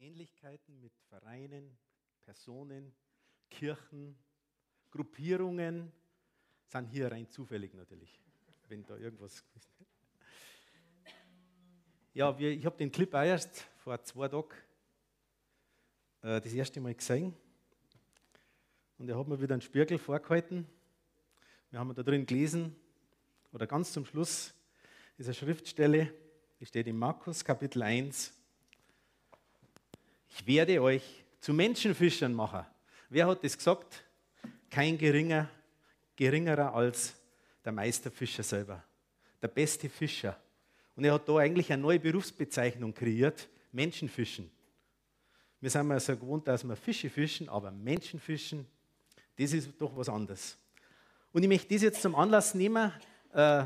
Ähnlichkeiten mit Vereinen, Personen, Kirchen, Gruppierungen sind hier rein zufällig natürlich, wenn da irgendwas. Ja, wir, ich habe den Clip auch erst vor zwei Tagen äh, das erste Mal gesehen. Und er hat mir wieder einen Spiegel vorgehalten. Wir haben da drin gelesen, oder ganz zum Schluss eine Schriftstelle, die steht in Markus Kapitel 1. Ich werde euch zu Menschenfischern machen. Wer hat das gesagt? Kein geringer, geringerer als der Meisterfischer selber, der beste Fischer. Und er hat da eigentlich eine neue Berufsbezeichnung kreiert, Menschenfischen. Wir sind ja so gewohnt, dass wir Fische fischen, aber Menschenfischen, das ist doch was anderes. Und ich möchte das jetzt zum Anlass nehmen. Äh,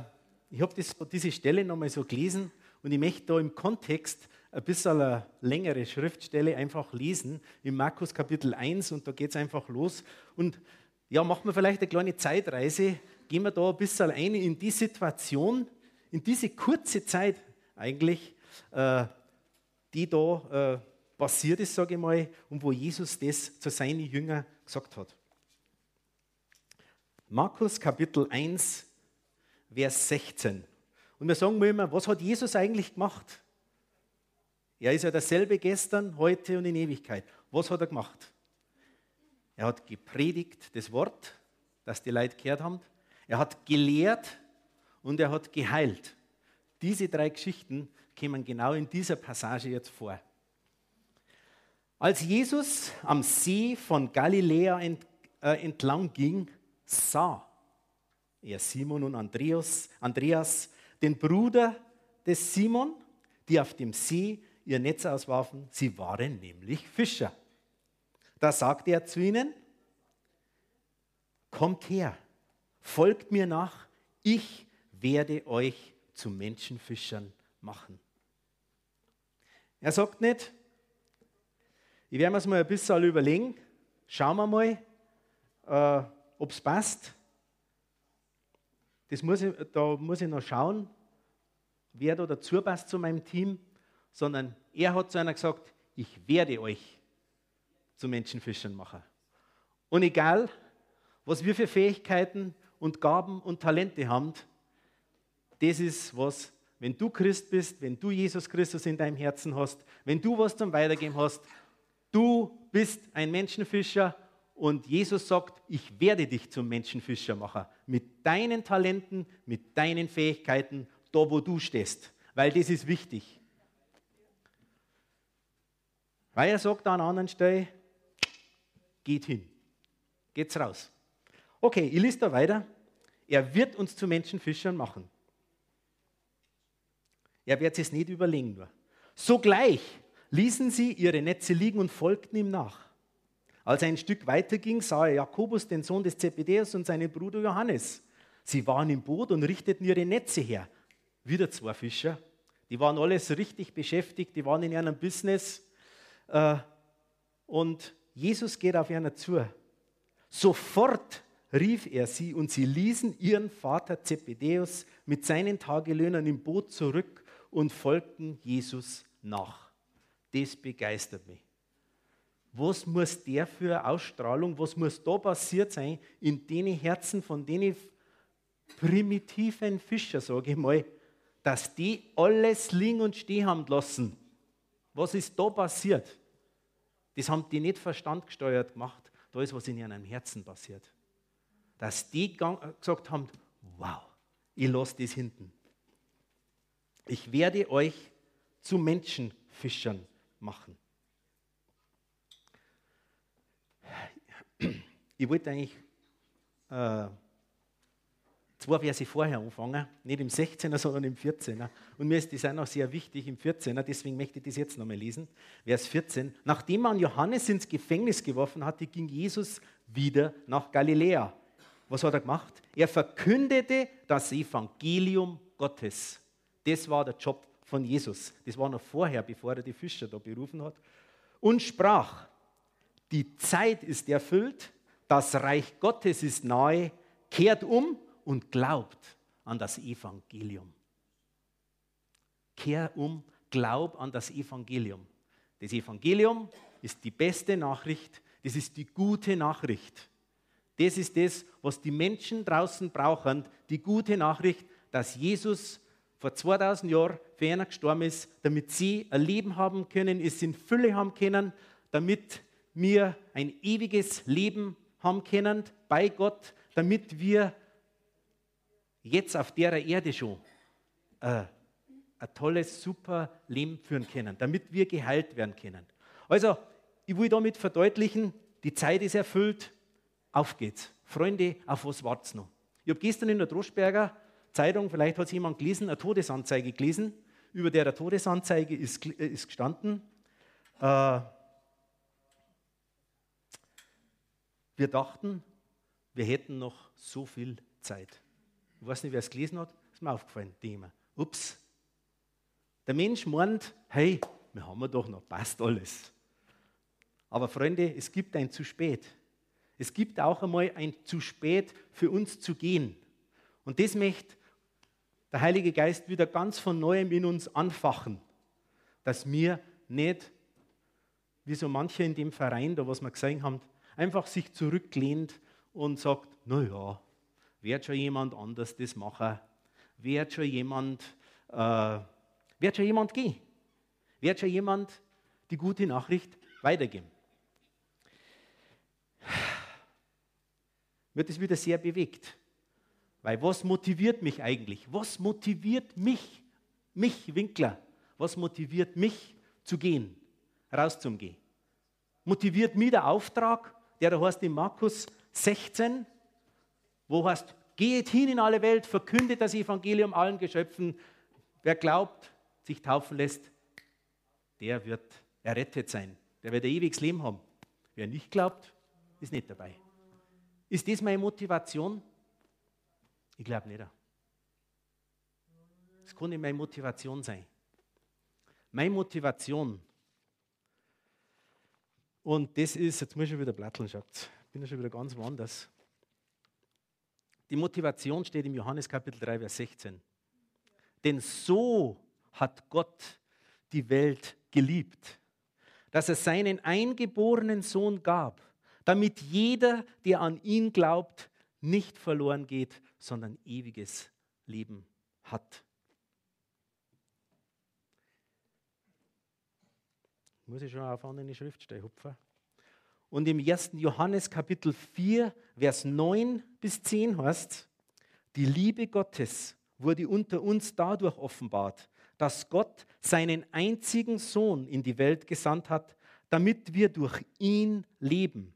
ich habe diese Stelle nochmal so gelesen und ich möchte da im Kontext ein bisschen eine längere Schriftstelle einfach lesen, in Markus Kapitel 1 und da geht es einfach los. Und ja, machen wir vielleicht eine kleine Zeitreise, gehen wir da ein bisschen ein in die Situation, in diese kurze Zeit eigentlich, äh, die da äh, passiert ist, sage ich mal, und wo Jesus das zu seinen Jüngern gesagt hat. Markus Kapitel 1, Vers 16. Und wir sagen immer, was hat Jesus eigentlich gemacht? Er ist ja dasselbe gestern, heute und in Ewigkeit. Was hat er gemacht? Er hat gepredigt, das Wort, das die Leute gehört haben. Er hat gelehrt und er hat geheilt. Diese drei Geschichten kommen genau in dieser Passage jetzt vor. Als Jesus am See von Galiläa äh, entlang ging, sah er Simon und Andreas, Andreas, den Bruder des Simon, die auf dem See ihr Netz auswarfen. Sie waren nämlich Fischer. Da sagte er zu ihnen, kommt her, folgt mir nach, ich werde euch zu Menschenfischern machen. Er sagt nicht, ich werde mir es mal ein bisschen überlegen, schauen wir mal, äh, ob es passt. Das muss ich, da muss ich noch schauen, wer da dazu passt zu meinem Team sondern er hat zu einer gesagt, ich werde euch zu Menschenfischern machen. Und egal, was wir für Fähigkeiten und Gaben und Talente haben, das ist was, wenn du Christ bist, wenn du Jesus Christus in deinem Herzen hast, wenn du was zum Weitergeben hast, du bist ein Menschenfischer und Jesus sagt, ich werde dich zum Menschenfischer machen. Mit deinen Talenten, mit deinen Fähigkeiten, da wo du stehst. Weil das ist wichtig. Weil er sagt an einer anderen Stelle, geht hin, geht's raus. Okay, ich lese da weiter. Er wird uns zu Menschenfischern machen. Er wird es nicht überlegen nur. Sogleich ließen sie ihre Netze liegen und folgten ihm nach. Als er ein Stück weiter ging, sah er Jakobus, den Sohn des Zebedeus, und seinen Bruder Johannes. Sie waren im Boot und richteten ihre Netze her. Wieder zwei Fischer. Die waren alles richtig beschäftigt, die waren in ihrem Business. Äh, und Jesus geht auf einer zu. Sofort rief er sie und sie ließen ihren Vater Zebedeus mit seinen Tagelöhnern im Boot zurück und folgten Jesus nach. Das begeistert mich. Was muss der für Ausstrahlung, was muss da passiert sein in den Herzen von den primitiven Fischer, sage ich mal, dass die alles liegen und stehen haben lassen. Was ist da passiert? Das haben die nicht verstandgesteuert gemacht. Da ist was in ihrem Herzen passiert. Dass die gesagt haben, wow, ich lasse das hinten. Ich werde euch zu Menschenfischern machen. Ich wollte eigentlich äh, zwei Verse vorher anfangen, nicht im 16er, sondern im 14er. Und mir ist das auch noch sehr wichtig im 14er, deswegen möchte ich das jetzt nochmal lesen. Vers 14. Nachdem man Johannes ins Gefängnis geworfen hatte, ging Jesus wieder nach Galiläa. Was hat er gemacht? Er verkündete das Evangelium Gottes. Das war der Job von Jesus. Das war noch vorher, bevor er die Fischer da berufen hat. Und sprach, die Zeit ist erfüllt, das Reich Gottes ist nahe, kehrt um und glaubt an das Evangelium. Kehr um, glaub an das Evangelium. Das Evangelium ist die beste Nachricht, das ist die gute Nachricht. Das ist das, was die Menschen draußen brauchen, die gute Nachricht, dass Jesus vor 2000 Jahren für einer gestorben ist, damit sie ein Leben haben können, es in Fülle haben können, damit wir ein ewiges Leben haben können bei Gott, damit wir jetzt auf der Erde schon äh, ein tolles, super Leben führen können, damit wir geheilt werden können. Also, ich will damit verdeutlichen, die Zeit ist erfüllt, auf geht's. Freunde, auf was wart's noch? Ich habe gestern in der Droschberger Zeitung, vielleicht hat es jemand gelesen, eine Todesanzeige gelesen, über der Todesanzeige ist, äh, ist gestanden, äh, wir dachten, wir hätten noch so viel Zeit. Ich weiß nicht, wer es gelesen hat, ist mir aufgefallen, Thema. Ups. Der Mensch meint, hey, wir haben doch noch, passt alles. Aber Freunde, es gibt ein zu spät. Es gibt auch einmal ein zu spät für uns zu gehen. Und das möchte der Heilige Geist wieder ganz von neuem in uns anfachen, dass wir nicht, wie so manche in dem Verein, da was wir gesehen haben, einfach sich zurücklehnt und sagt, naja, wird schon jemand anders das machen, wird schon jemand, äh, wird schon jemand gehen, wird schon jemand die gute Nachricht weitergeben. Wird es wieder sehr bewegt. Weil was motiviert mich eigentlich? Was motiviert mich, mich Winkler? Was motiviert mich zu gehen, rauszugehen? Motiviert mich der Auftrag, der da heißt in Markus 16, wo heißt, geht hin in alle Welt, verkündet das Evangelium allen Geschöpfen. Wer glaubt, sich taufen lässt, der wird errettet sein. Der wird ein ewiges Leben haben. Wer nicht glaubt, ist nicht dabei. Ist das meine Motivation? Ich glaube nicht. Das kann nicht meine Motivation sein. Meine Motivation, und das ist, jetzt muss ich schon wieder platteln, schaut. Ich bin ja schon wieder ganz woanders. Die Motivation steht im Johannes Kapitel 3, Vers 16. Denn so hat Gott die Welt geliebt, dass er seinen eingeborenen Sohn gab, damit jeder, der an ihn glaubt, nicht verloren geht, sondern ewiges Leben hat. Muss ich schon auf eine Schriftstelle hupfen? Und im 1. Johannes Kapitel 4, Vers 9 bis 10 heißt, die Liebe Gottes wurde unter uns dadurch offenbart, dass Gott seinen einzigen Sohn in die Welt gesandt hat, damit wir durch ihn leben.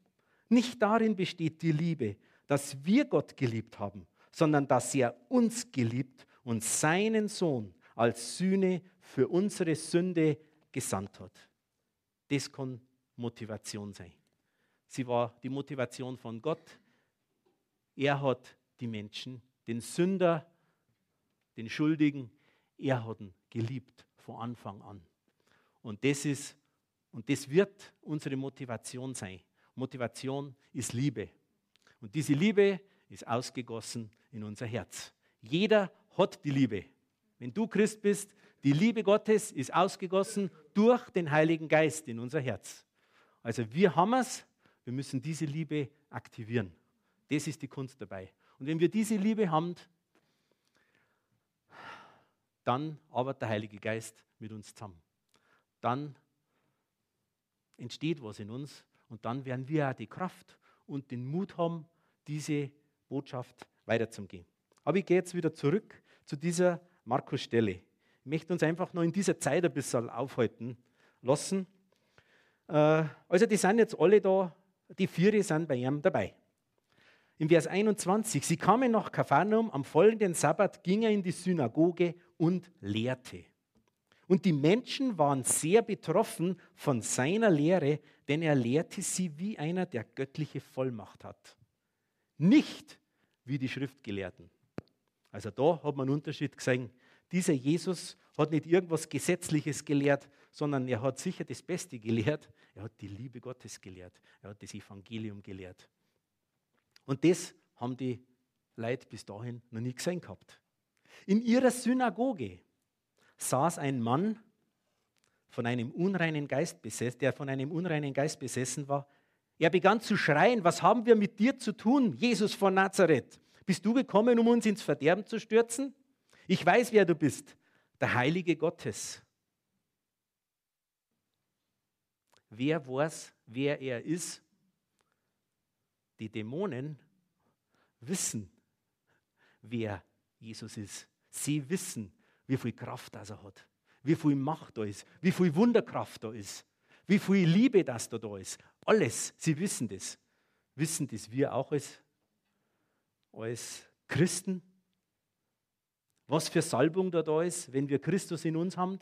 Nicht darin besteht die Liebe, dass wir Gott geliebt haben, sondern dass er uns geliebt und seinen Sohn als Sühne für unsere Sünde gesandt hat. Das kann Motivation sein. Sie war die Motivation von Gott. Er hat die Menschen, den Sünder, den Schuldigen, er hat ihn geliebt von Anfang an. Und das ist und das wird unsere Motivation sein. Motivation ist Liebe. Und diese Liebe ist ausgegossen in unser Herz. Jeder hat die Liebe. Wenn du Christ bist, die Liebe Gottes ist ausgegossen durch den Heiligen Geist in unser Herz. Also wir haben es, wir müssen diese Liebe aktivieren. Das ist die Kunst dabei. Und wenn wir diese Liebe haben, dann arbeitet der Heilige Geist mit uns zusammen. Dann entsteht was in uns und dann werden wir auch die Kraft und den Mut haben, diese Botschaft weiterzugehen. Aber ich gehe jetzt wieder zurück zu dieser Markus-Stelle. Ich möchte uns einfach noch in dieser Zeit ein bisschen aufhalten lassen. Äh, also, die sind jetzt alle da, die vier sind bei ihm dabei. Im Vers 21, sie kamen nach Kapharnaum, am folgenden Sabbat ging er in die Synagoge und lehrte. Und die Menschen waren sehr betroffen von seiner Lehre, denn er lehrte sie wie einer, der göttliche Vollmacht hat. Nicht wie die Schriftgelehrten. Also da hat man einen Unterschied gesehen. Dieser Jesus hat nicht irgendwas Gesetzliches gelehrt, sondern er hat sicher das Beste gelehrt. Er hat die Liebe Gottes gelehrt. Er hat das Evangelium gelehrt. Und das haben die Leute bis dahin noch nie gesehen gehabt. In ihrer Synagoge saß ein Mann von einem unreinen Geist besessen, der von einem unreinen Geist besessen war. Er begann zu schreien, was haben wir mit dir zu tun, Jesus von Nazareth? Bist du gekommen, um uns ins Verderben zu stürzen? Ich weiß, wer du bist, der Heilige Gottes. Wer weiß, wer er ist? Die Dämonen wissen, wer Jesus ist. Sie wissen, wie viel Kraft das er hat, wie viel Macht da ist, wie viel Wunderkraft da ist, wie viel Liebe das da, da ist. Alles, sie wissen das. Wissen das wir auch als, als Christen? Was für Salbung da, da ist, wenn wir Christus in uns haben?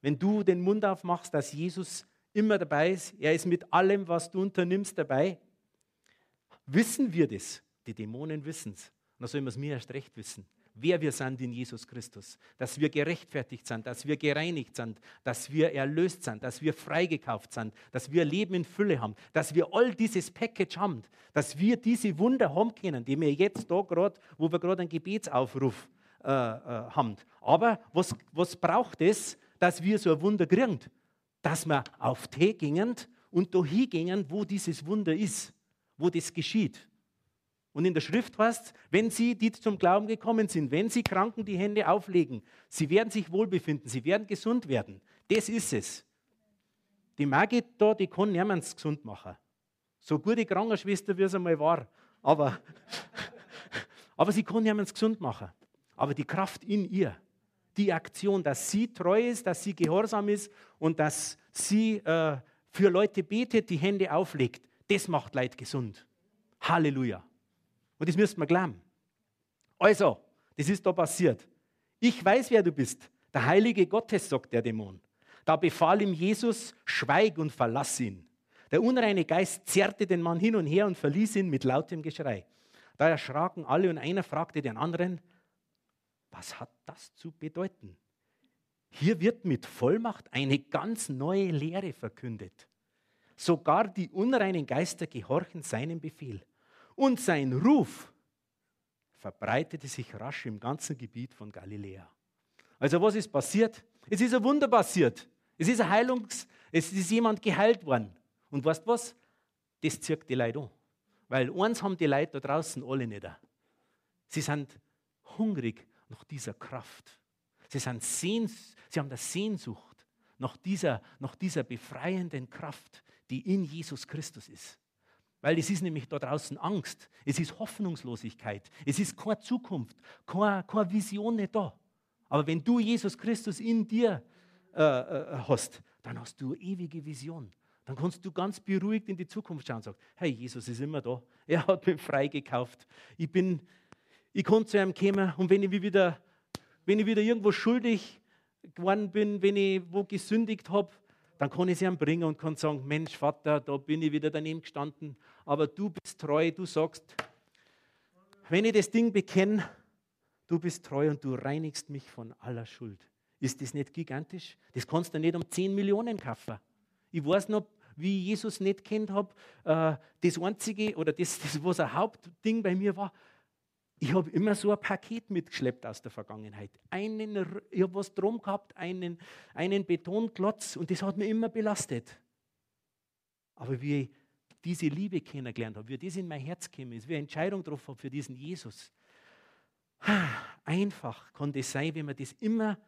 Wenn du den Mund aufmachst, dass Jesus immer dabei ist, er ist mit allem, was du unternimmst, dabei. Wissen wir das? Die Dämonen wissen es. Und da sollen wir es mir erst recht wissen wer wir sind in Jesus Christus, dass wir gerechtfertigt sind, dass wir gereinigt sind, dass wir erlöst sind, dass wir freigekauft sind, dass wir Leben in Fülle haben, dass wir all dieses Package haben, dass wir diese Wunder haben können, die wir jetzt da gerade, wo wir gerade einen Gebetsaufruf äh, äh, haben. Aber was, was braucht es, dass wir so ein Wunder kriegen? Dass wir auf Tee gingen und da hingehen, wo dieses Wunder ist, wo das geschieht. Und in der Schrift heißt wenn sie, die zum Glauben gekommen sind, wenn sie Kranken die Hände auflegen, sie werden sich wohlbefinden, sie werden gesund werden. Das ist es. Die Magie da, die kann niemand gesund machen. So gute Krankenschwester, wie es einmal war. Aber, aber sie kann niemand gesund machen. Aber die Kraft in ihr, die Aktion, dass sie treu ist, dass sie gehorsam ist und dass sie äh, für Leute betet, die Hände auflegt, das macht Leid gesund. Halleluja. Und das müssten wir glauben. Also, das ist da passiert. Ich weiß, wer du bist. Der Heilige Gottes, sagt der Dämon. Da befahl ihm Jesus, schweig und verlass ihn. Der unreine Geist zerrte den Mann hin und her und verließ ihn mit lautem Geschrei. Da erschraken alle und einer fragte den anderen, was hat das zu bedeuten? Hier wird mit Vollmacht eine ganz neue Lehre verkündet. Sogar die unreinen Geister gehorchen seinem Befehl. Und sein Ruf verbreitete sich rasch im ganzen Gebiet von Galiläa. Also was ist passiert? Es ist ein Wunder passiert. Es ist ein Heilungs, es ist jemand geheilt worden. Und weißt was? Das zirkt die Leute an. Weil eins haben die Leute da draußen alle nicht. Sie sind hungrig nach dieser Kraft. Sie, sind Sehns sie haben eine Sehnsucht nach dieser, nach dieser befreienden Kraft, die in Jesus Christus ist. Weil es ist nämlich da draußen Angst, es ist Hoffnungslosigkeit, es ist keine Zukunft, keine, keine Vision nicht da. Aber wenn du Jesus Christus in dir äh, äh, hast, dann hast du ewige Vision. Dann kannst du ganz beruhigt in die Zukunft schauen und sagen, hey, Jesus ist immer da. Er hat mich freigekauft. Ich bin, ich kann zu ihm kommen und wenn ich wieder, wenn ich wieder irgendwo schuldig geworden bin, wenn ich wo gesündigt habe, dann kann ich sie ihm bringen und kann sagen, Mensch, Vater, da bin ich wieder daneben gestanden, aber du bist treu, du sagst, wenn ich das Ding bekenne, du bist treu und du reinigst mich von aller Schuld. Ist das nicht gigantisch? Das kannst du nicht um 10 Millionen kaufen. Ich weiß noch, wie ich Jesus nicht kennt habe, äh, das einzige oder das, das, was ein Hauptding bei mir war, ich habe immer so ein Paket mitgeschleppt aus der Vergangenheit. Einen, ich habe was drum gehabt, einen, einen Betonklotz und das hat mich immer belastet. Aber wie ich diese Liebe kennengelernt habe, wie das in mein Herz gekommen ist, wie ich eine Entscheidung getroffen habe für diesen Jesus. Einfach kann das sein, wenn man das immer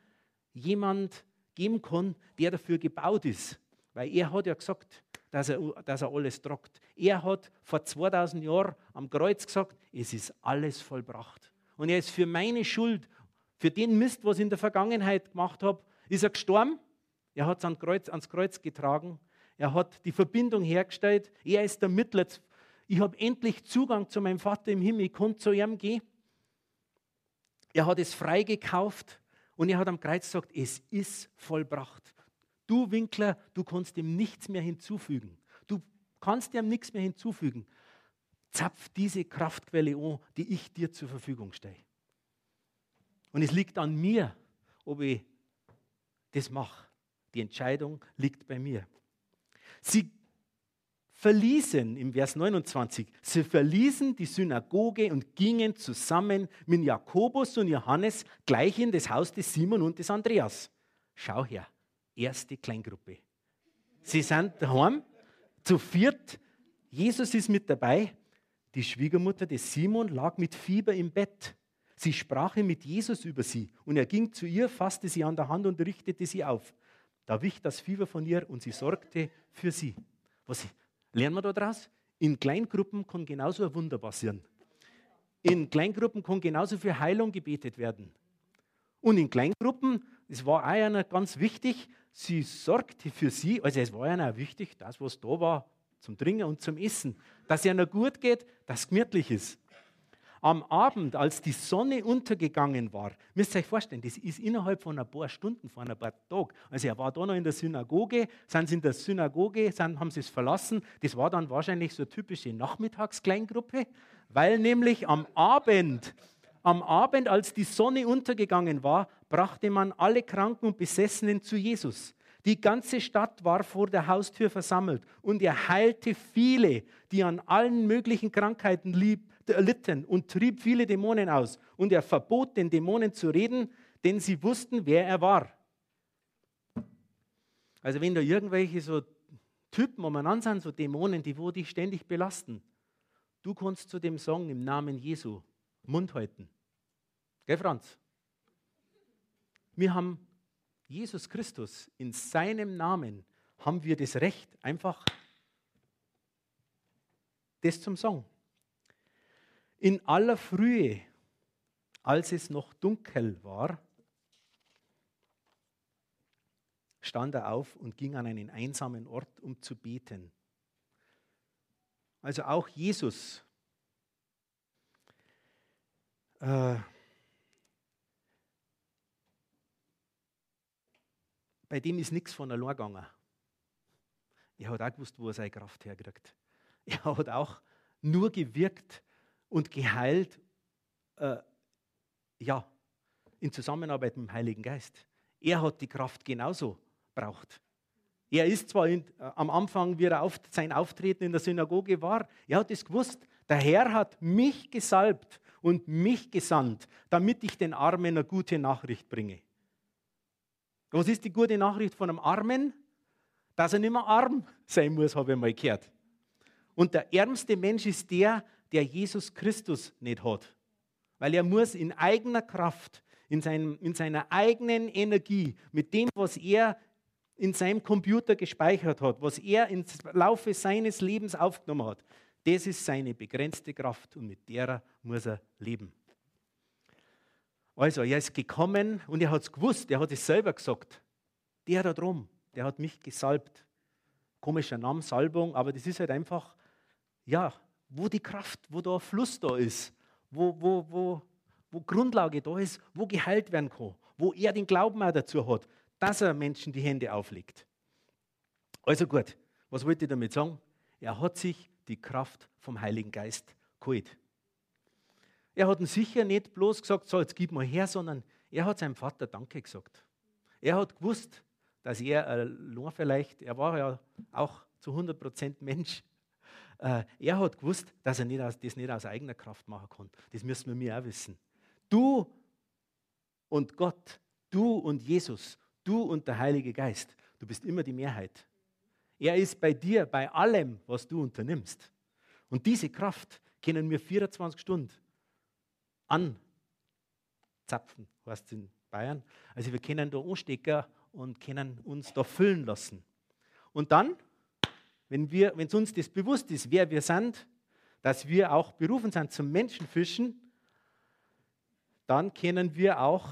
jemand geben kann, der dafür gebaut ist. Weil er hat ja gesagt, dass er, dass er alles tragt. Er hat vor 2000 Jahren am Kreuz gesagt, es ist alles vollbracht. Und er ist für meine Schuld, für den Mist, was ich in der Vergangenheit gemacht habe, ist er gestorben. Er hat es ans Kreuz, ans Kreuz getragen. Er hat die Verbindung hergestellt. Er ist der Mittler. Ich habe endlich Zugang zu meinem Vater im Himmel. Ich konnte zu ihm gehen. Er hat es freigekauft und er hat am Kreuz gesagt, es ist vollbracht. Du Winkler, du kannst ihm nichts mehr hinzufügen. Du kannst ihm nichts mehr hinzufügen. Zapf diese Kraftquelle an, die ich dir zur Verfügung stelle. Und es liegt an mir, ob ich das mache. Die Entscheidung liegt bei mir. Sie verließen, im Vers 29, sie verließen die Synagoge und gingen zusammen mit Jakobus und Johannes gleich in das Haus des Simon und des Andreas. Schau her, erste Kleingruppe. Sie sind daheim, zu viert. Jesus ist mit dabei. Die Schwiegermutter des Simon lag mit Fieber im Bett. Sie sprach mit Jesus über sie und er ging zu ihr, fasste sie an der Hand und richtete sie auf. Da wich das Fieber von ihr und sie sorgte für sie. Was lernen wir da draus? In Kleingruppen kann genauso ein Wunder passieren. In Kleingruppen kann genauso für Heilung gebetet werden. Und in Kleingruppen, es war auch einer ganz wichtig, sie sorgte für sie, also es war einer auch wichtig, das, was da war, zum Trinken und zum Essen, dass es ihnen gut geht, dass es gemütlich ist. Am Abend, als die Sonne untergegangen war, müsst ihr euch vorstellen, das ist innerhalb von ein paar Stunden, von ein paar Tagen. Also er war da noch in der Synagoge, sind sie in der Synagoge, sind, haben sie es verlassen. Das war dann wahrscheinlich so eine typische Nachmittagskleingruppe, weil nämlich am Abend, am Abend, als die Sonne untergegangen war, brachte man alle Kranken und Besessenen zu Jesus. Die ganze Stadt war vor der Haustür versammelt und er heilte viele, die an allen möglichen Krankheiten lieb, erlitten und trieb viele Dämonen aus. Und er verbot den Dämonen zu reden, denn sie wussten, wer er war. Also wenn da irgendwelche so Typen umeinander sind, so Dämonen, die wo dich ständig belasten, du kannst zu dem sagen im Namen Jesu Mund halten. Gell, Franz? Wir haben Jesus Christus in seinem Namen, haben wir das Recht, einfach das zum Sagen in aller Frühe, als es noch dunkel war, stand er auf und ging an einen einsamen Ort, um zu beten. Also auch Jesus äh, bei dem ist nichts von allein gegangen. Er hat auch gewusst, wo er seine Kraft herkriegt. Er hat auch nur gewirkt, und geheilt, äh, ja, in Zusammenarbeit mit dem Heiligen Geist. Er hat die Kraft genauso braucht. Er ist zwar in, äh, am Anfang, wie er auf, sein Auftreten in der Synagoge war, er hat es gewusst, der Herr hat mich gesalbt und mich gesandt, damit ich den Armen eine gute Nachricht bringe. Was ist die gute Nachricht von einem Armen? Dass er nicht mehr arm sein muss, habe ich mal gehört. Und der ärmste Mensch ist der, der Jesus Christus nicht hat. Weil er muss in eigener Kraft, in, seinem, in seiner eigenen Energie, mit dem, was er in seinem Computer gespeichert hat, was er im Laufe seines Lebens aufgenommen hat, das ist seine begrenzte Kraft und mit der muss er leben. Also, er ist gekommen und er hat es gewusst, er hat es selber gesagt. Der da drum, der hat mich gesalbt. Komischer Name, Salbung, aber das ist halt einfach, ja, wo die Kraft, wo ein Fluss da ist, wo, wo, wo, wo Grundlage da ist, wo geheilt werden kann, wo er den Glauben auch dazu hat, dass er Menschen die Hände auflegt. Also gut, was wollte ich damit sagen? Er hat sich die Kraft vom Heiligen Geist geholt. Er hat ihn sicher nicht bloß gesagt, so jetzt gib mal her, sondern er hat seinem Vater Danke gesagt. Er hat gewusst, dass er allein vielleicht, er war ja auch zu 100% Mensch, äh, er hat gewusst, dass er nicht aus, das nicht aus eigener Kraft machen kann. Das müssen wir mir auch wissen. Du und Gott, du und Jesus, du und der Heilige Geist, du bist immer die Mehrheit. Er ist bei dir, bei allem, was du unternimmst. Und diese Kraft können wir 24 Stunden anzapfen, heißt es in Bayern. Also wir können da anstecken und können uns da füllen lassen. Und dann wenn, wenn uns das bewusst ist, wer wir sind, dass wir auch berufen sind zum Menschenfischen, dann können wir auch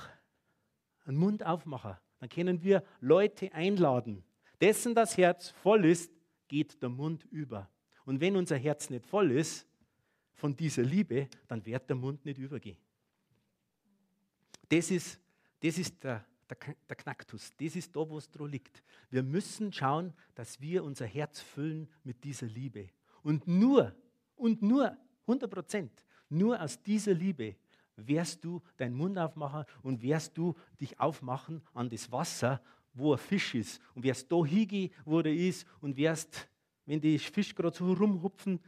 einen Mund aufmachen. Dann können wir Leute einladen. Dessen das Herz voll ist, geht der Mund über. Und wenn unser Herz nicht voll ist von dieser Liebe, dann wird der Mund nicht übergehen. Das ist, das ist der, der, der Knacktus. Das ist da, wo es dran liegt. Wir müssen schauen, dass wir unser Herz füllen mit dieser Liebe. Und nur, und nur, 100 Prozent, nur aus dieser Liebe wirst du deinen Mund aufmachen und wirst du dich aufmachen an das Wasser, wo ein Fisch ist. Und wirst da hingehen, wo er ist und wirst, wenn die Fisch gerade so rumhupfen,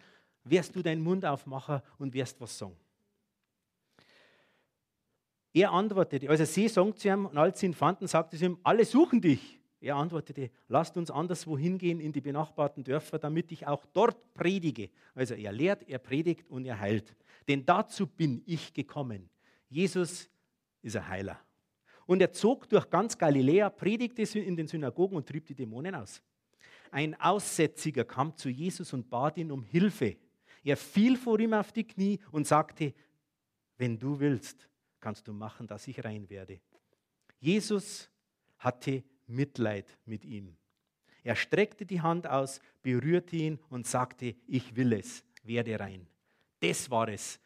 wirst du deinen Mund aufmachen und wirst was sagen. Er antwortete, also sie sagt zu ihm, und als sie ihn fanden, sagte sie ihm, alle suchen dich. Er antwortete, lasst uns anderswo hingehen in die benachbarten Dörfer, damit ich auch dort predige. Also er lehrt, er predigt und er heilt. Denn dazu bin ich gekommen. Jesus ist ein Heiler. Und er zog durch ganz Galiläa, predigte in den Synagogen und trieb die Dämonen aus. Ein Aussätziger kam zu Jesus und bat ihn um Hilfe. Er fiel vor ihm auf die Knie und sagte, wenn du willst, kannst du machen, dass ich rein werde. Jesus hatte Mitleid mit ihm. Er streckte die Hand aus, berührte ihn und sagte, ich will es, werde rein. Das war es.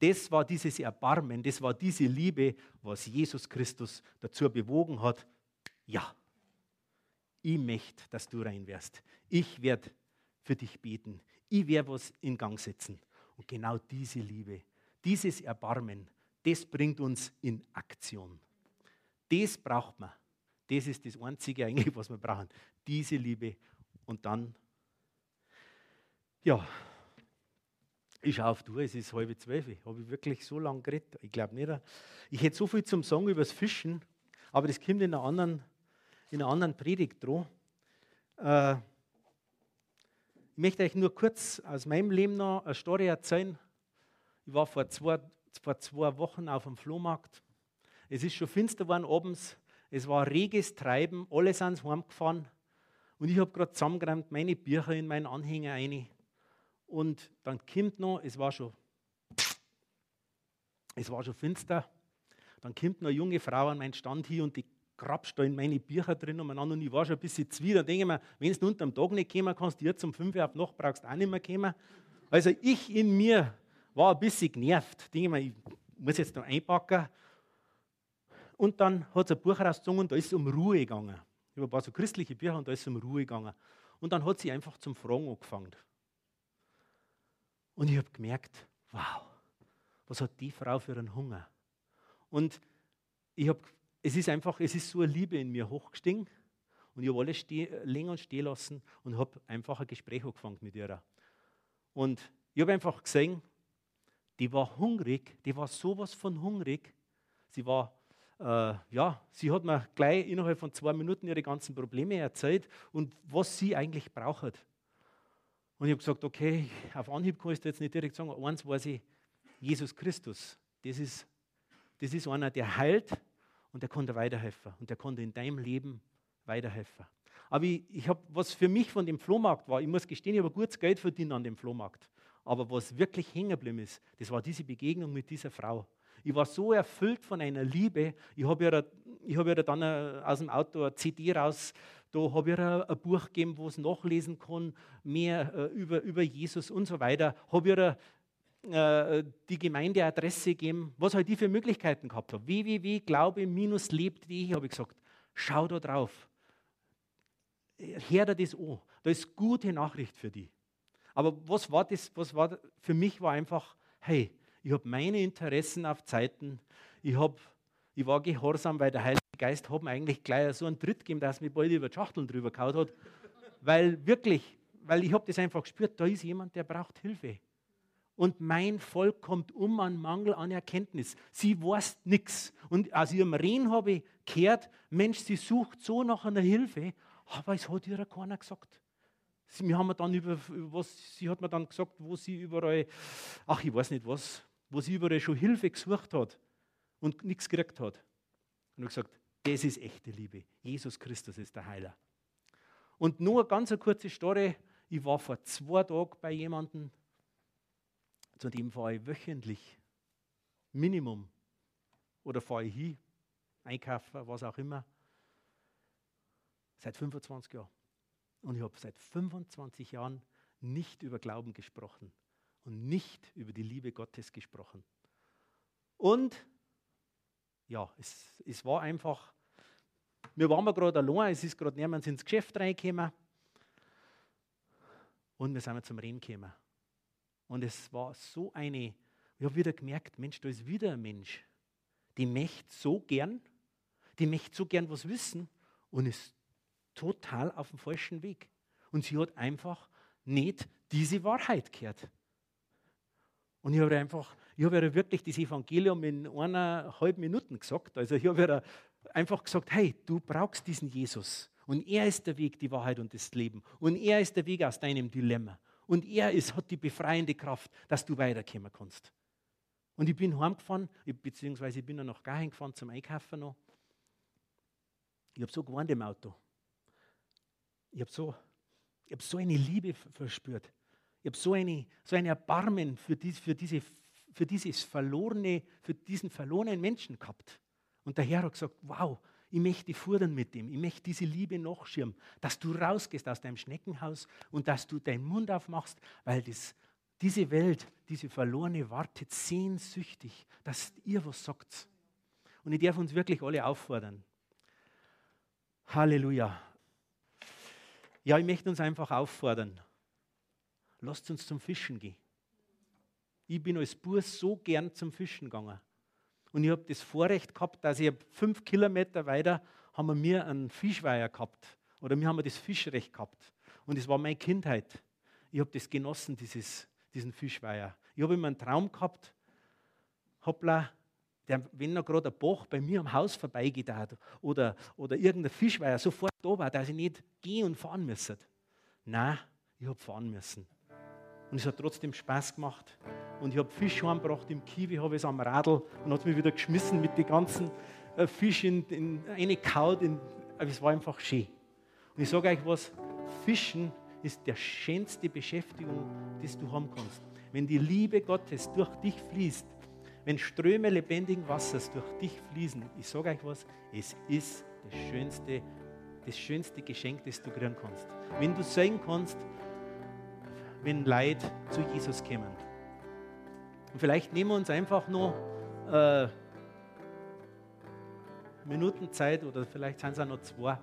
Das war dieses Erbarmen, das war diese Liebe, was Jesus Christus dazu bewogen hat. Ja, ich möchte, dass du rein wärst. Ich werde für dich beten. Ich werde was in Gang setzen. Und genau diese Liebe, dieses Erbarmen, das bringt uns in Aktion. Das braucht man. Das ist das Einzige eigentlich, was wir brauchen. Diese Liebe. Und dann, ja, ich schaue auf Uhr, es ist halb zwölf. Habe ich wirklich so lange geredet? Ich glaube nicht. Ich hätte so viel zum Sagen über das Fischen, aber das kommt in einer anderen, in einer anderen Predigt dran. Äh, ich möchte euch nur kurz aus meinem Leben noch eine Story erzählen. Ich war vor zwei, vor zwei Wochen auf dem Flohmarkt. Es ist schon finster geworden abends. Es war reges Treiben. Alle sind heimgefahren. Und ich habe gerade zusammengeräumt meine Bücher in meinen Anhänger ein. Und dann kommt noch, es war schon, es war schon finster. Dann kommt noch eine junge Frau an meinen Stand hier und die grabst da in meine Bücher drin umeinander und ich war schon ein bisschen zwider. Dann denke ich mir, wenn du unter dem Tag nicht kommen kannst, jetzt um 5 Uhr auf Nacht brauchst du auch nicht mehr kommen. Also ich in mir war ein bisschen genervt. Denke ich mir, ich muss jetzt noch einpacken. Und dann hat sie ein Buch rausgezogen und da ist es um Ruhe gegangen. Habe ein paar so christliche Bücher und da ist es um Ruhe gegangen. Und dann hat sie einfach zum Fragen angefangen. Und ich habe gemerkt, wow, was hat die Frau für einen Hunger? Und ich habe es ist einfach, es ist so eine Liebe in mir hochgestiegen und ich habe alles länger und stehen lassen und habe einfach ein Gespräch angefangen mit ihr. Und ich habe einfach gesehen, die war hungrig, die war sowas von hungrig. Sie war, äh, ja, sie hat mir gleich innerhalb von zwei Minuten ihre ganzen Probleme erzählt und was sie eigentlich braucht. Und ich habe gesagt, okay, auf Anhieb kann ich jetzt nicht direkt sagen, eins weiß ich, Jesus Christus, das ist, das ist einer, der heilt, und der konnte weiterhelfen und der konnte in deinem Leben weiterhelfen. Aber ich, ich habe, was für mich von dem Flohmarkt war, ich muss gestehen, ich habe gutes Geld verdient an dem Flohmarkt. Aber was wirklich hängen geblieben ist, das war diese Begegnung mit dieser Frau. Ich war so erfüllt von einer Liebe. Ich habe ihr, ich hab ihr dann äh, aus dem Auto eine CD raus, da habe ich ihr ein Buch gegeben, wo es nachlesen kann, mehr äh, über, über Jesus und so weiter. Habe ihr äh, die Gemeindeadresse geben, was halt die für Möglichkeiten gehabt habe. www.glaube-lebt.de habe ich gesagt, schau da drauf. Hör dir das an. Da ist gute Nachricht für dich. Aber was war das? Was war für mich war einfach, hey, ich habe meine Interessen auf Zeiten. Ich, hab, ich war gehorsam, weil der Heilige Geist hat mir eigentlich gleich so einen Tritt gegeben, dass mir bald über die Schachteln drüber gehauen hat. weil wirklich, weil ich habe das einfach gespürt, da ist jemand, der braucht Hilfe und mein Volk kommt um an Mangel an Erkenntnis. Sie weiß nichts. Und aus ihrem Reden habe ich gehört, Mensch, sie sucht so nach einer Hilfe, aber es hat ihr keiner gesagt. Sie, haben dann über, was, sie hat mir dann gesagt, wo sie überall, ach, ich weiß nicht was, wo sie überall schon Hilfe gesucht hat und nichts gekriegt hat. Und ich gesagt, das ist echte Liebe. Jesus Christus ist der Heiler. Und nur eine ganz kurze Story. Ich war vor zwei Tagen bei jemandem, zu dem fahre ich wöchentlich, Minimum. Oder fahre ich hin, einkaufen, was auch immer. Seit 25 Jahren. Und ich habe seit 25 Jahren nicht über Glauben gesprochen und nicht über die Liebe Gottes gesprochen. Und ja, es, es war einfach, wir waren gerade allein, es ist gerade niemand ins Geschäft reingekommen und wir sind zum Reden gekommen. Und es war so eine, ich habe wieder gemerkt, Mensch, da ist wieder ein Mensch, die möchte so gern, die möchte so gern was wissen und ist total auf dem falschen Weg. Und sie hat einfach nicht diese Wahrheit gehört. Und ich habe einfach, ich habe wirklich das Evangelium in eineinhalb Minuten gesagt. Also ich habe einfach gesagt, hey, du brauchst diesen Jesus. Und er ist der Weg, die Wahrheit und das Leben. Und er ist der Weg aus deinem Dilemma. Und er ist, hat die befreiende Kraft, dass du weiterkommen kannst. Und ich bin heimgefahren, beziehungsweise ich bin dann nach Gahen gefahren zum Einkaufen noch. Ich habe so gewarnt im Auto. Ich habe so, hab so eine Liebe verspürt. Ich habe so eine, so ein Erbarmen für, dies, für, diese, für dieses verlorene, für diesen verlorenen Menschen gehabt. Und der Herr hat gesagt, wow, ich möchte fordern mit dem, ich möchte diese Liebe nachschirmen, dass du rausgehst aus deinem Schneckenhaus und dass du deinen Mund aufmachst, weil das, diese Welt, diese verlorene wartet sehnsüchtig, dass ihr was sagt. Und ich darf uns wirklich alle auffordern. Halleluja. Ja, ich möchte uns einfach auffordern. Lasst uns zum Fischen gehen. Ich bin als Burs so gern zum Fischen gegangen. Und ich habe das Vorrecht gehabt, dass ich fünf Kilometer weiter haben wir einen Fischweiher gehabt. Oder wir haben das Fischrecht gehabt. Und es war meine Kindheit. Ich habe das genossen, dieses, diesen Fischweiher. Ich habe immer einen Traum gehabt, hoppla, der, wenn noch gerade ein Bach bei mir am Haus vorbeigeht oder, oder irgendein Fischweiher sofort da war, dass ich nicht gehen und fahren müsste. Nein, ich habe fahren müssen. Und es hat trotzdem Spaß gemacht. Und ich habe Fisch heimgebracht im Kiwi, habe es am Radl und hat mich wieder geschmissen mit den ganzen äh, Fisch in, in eine Kaut. In, es war einfach schön. Und ich sage euch was: Fischen ist der schönste Beschäftigung, die du haben kannst. Wenn die Liebe Gottes durch dich fließt, wenn Ströme lebendigen Wassers durch dich fließen, ich sage euch was, es ist das schönste, das schönste Geschenk, das du kriegen kannst. Wenn du sehen kannst, wenn Leid zu Jesus kommen. Und vielleicht nehmen wir uns einfach nur äh, Minuten Zeit oder vielleicht sind es auch noch zwei.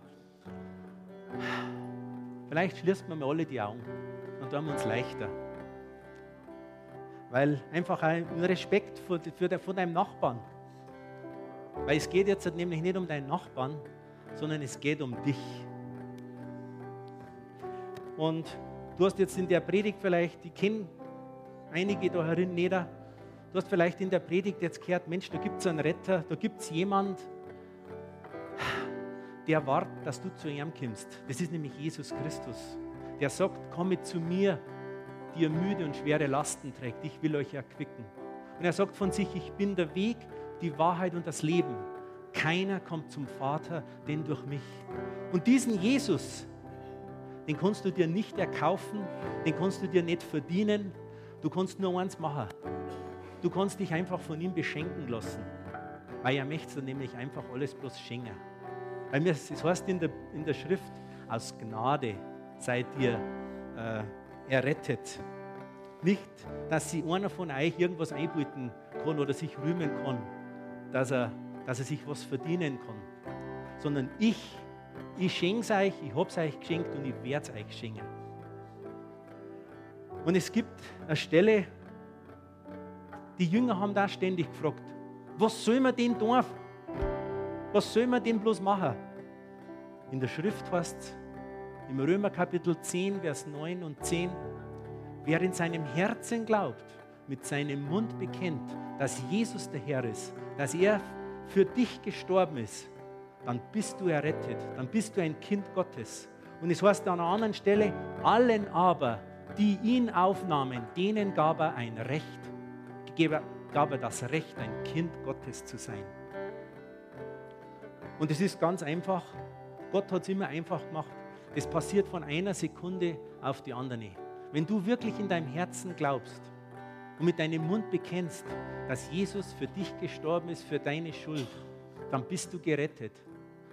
Vielleicht schließen wir mal alle die Augen und haben wir uns leichter. Weil einfach ein Respekt vor, für, vor deinem Nachbarn. Weil es geht jetzt nämlich nicht um deinen Nachbarn, sondern es geht um dich. Und du hast jetzt in der Predigt vielleicht, die kennen einige da herin nieder, du hast vielleicht in der Predigt jetzt gehört, Mensch, da gibt es einen Retter, da gibt es jemand, der wartet, dass du zu ihm kommst. Das ist nämlich Jesus Christus. Der sagt, komme zu mir, die ihr müde und schwere Lasten trägt. Ich will euch erquicken. Und er sagt von sich, ich bin der Weg, die Wahrheit und das Leben. Keiner kommt zum Vater, denn durch mich. Und diesen Jesus, den kannst du dir nicht erkaufen, den kannst du dir nicht verdienen. Du kannst nur eins machen. Du kannst dich einfach von ihm beschenken lassen. Weil er möchte nämlich einfach alles bloß schenken. Weil mir, es heißt in der, in der Schrift, aus Gnade seid ihr äh, errettet. Nicht, dass sie einer von euch irgendwas einbieten kann oder sich rühmen kann, dass er, dass er sich was verdienen kann. Sondern ich, ich schenke es euch, ich habe es euch geschenkt und ich werde es euch schenken. Und es gibt eine Stelle, die Jünger haben da ständig gefragt, was soll man denn tun? Was soll man denn bloß machen? In der Schrift heißt es, im Römer Kapitel 10, Vers 9 und 10, wer in seinem Herzen glaubt, mit seinem Mund bekennt, dass Jesus der Herr ist, dass er für dich gestorben ist, dann bist du errettet, dann bist du ein Kind Gottes. Und es heißt an einer anderen Stelle, allen aber, die ihn aufnahmen, denen gab er ein Recht, gab er das Recht, ein Kind Gottes zu sein. Und es ist ganz einfach, Gott hat es immer einfach gemacht. Das passiert von einer Sekunde auf die andere. Wenn du wirklich in deinem Herzen glaubst und mit deinem Mund bekennst, dass Jesus für dich gestorben ist, für deine Schuld, dann bist du gerettet.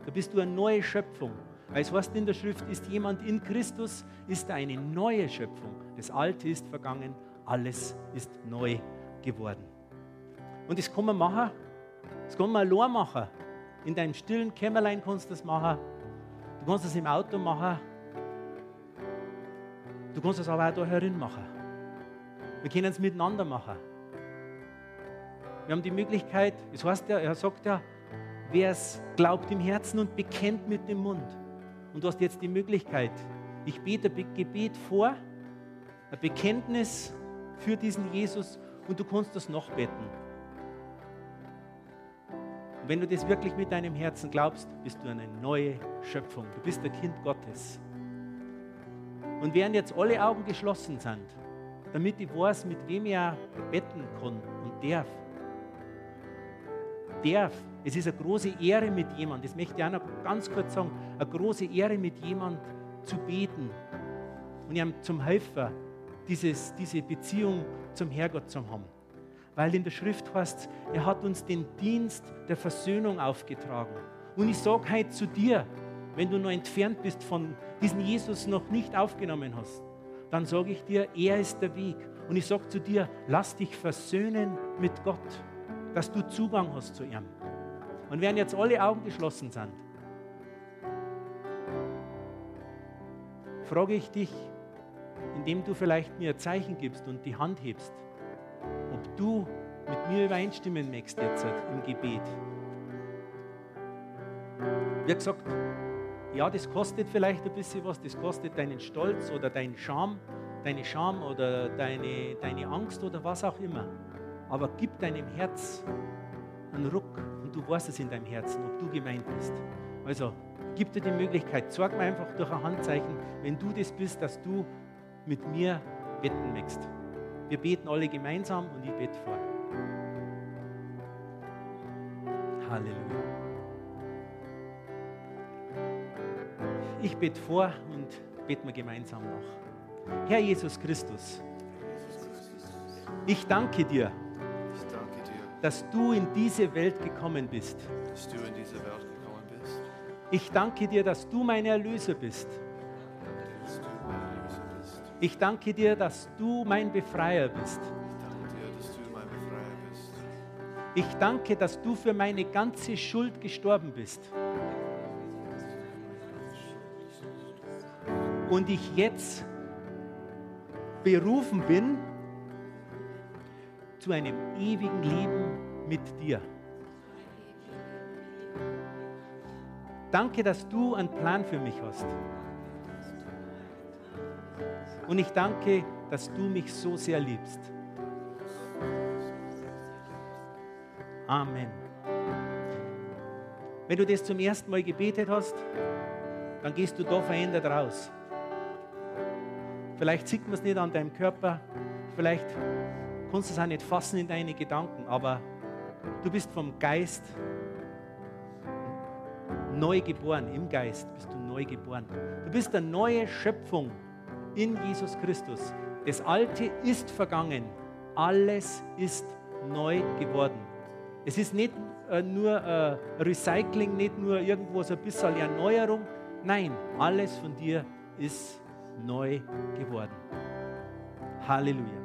Da bist du eine neue Schöpfung. Weil es heißt in der Schrift, ist jemand in Christus, ist eine neue Schöpfung. Das Alte ist vergangen, alles ist neu geworden. Und das kann man machen, das kann man allein machen. In deinem stillen Kämmerlein kannst du das machen. Du kannst das im Auto machen. Du kannst es aber auch da herin machen. Wir können es miteinander machen. Wir haben die Möglichkeit, es heißt ja, er sagt ja, wer es glaubt im Herzen und bekennt mit dem Mund. Und du hast jetzt die Möglichkeit, ich bete ein Gebet vor, ein Bekenntnis für diesen Jesus und du kannst das noch beten. Und wenn du das wirklich mit deinem Herzen glaubst, bist du eine neue Schöpfung. Du bist der Kind Gottes. Und während jetzt alle Augen geschlossen sind, damit ich weiß, mit wem ich auch betten kann und darf, darf, es ist eine große Ehre mit jemandem, das möchte ich auch noch ganz kurz sagen, eine große Ehre mit jemandem zu beten und ihm zum Helfer dieses, diese Beziehung zum Herrgott zu haben. Weil in der Schrift heißt, er hat uns den Dienst der Versöhnung aufgetragen. Und ich sage heute zu dir, wenn du noch entfernt bist von diesem Jesus noch nicht aufgenommen hast, dann sage ich dir, er ist der Weg. Und ich sage zu dir, lass dich versöhnen mit Gott, dass du Zugang hast zu ihm. Und während jetzt alle Augen geschlossen sind, frage ich dich, indem du vielleicht mir ein Zeichen gibst und die Hand hebst, ob du mit mir übereinstimmen möchtest jetzt im Gebet. Wie gesagt, ja, das kostet vielleicht ein bisschen was, das kostet deinen Stolz oder deinen Scham, deine Scham oder deine, deine Angst oder was auch immer. Aber gib deinem Herz einen Ruck und du weißt es in deinem Herzen, ob du gemeint bist. Also gib dir die Möglichkeit, sorg mir einfach durch ein Handzeichen, wenn du das bist, dass du mit mir beten möchtest. Wir beten alle gemeinsam und ich bete vor. Halleluja. Ich bete vor und beten wir gemeinsam noch. Herr Jesus Christus, Ich danke dir, dass du in diese Welt gekommen bist. dass du in diese Welt gekommen bist. Ich danke dir, dass du mein Erlöser bist. Ich danke dir, dass du mein Befreier bist. Ich danke, dass du für meine ganze Schuld gestorben bist. Und ich jetzt berufen bin zu einem ewigen Leben mit dir. Danke, dass du einen Plan für mich hast. Und ich danke, dass du mich so sehr liebst. Amen. Wenn du das zum ersten Mal gebetet hast, dann gehst du da verändert raus. Vielleicht sieht man es nicht an deinem Körper, vielleicht kannst du es auch nicht fassen in deine Gedanken, aber du bist vom Geist neu geboren, im Geist bist du neu geboren. Du bist eine neue Schöpfung in Jesus Christus. Das Alte ist vergangen, alles ist neu geworden. Es ist nicht äh, nur äh, Recycling, nicht nur irgendwo so ein bisschen Erneuerung. Nein, alles von dir ist neu geworden. Halleluja.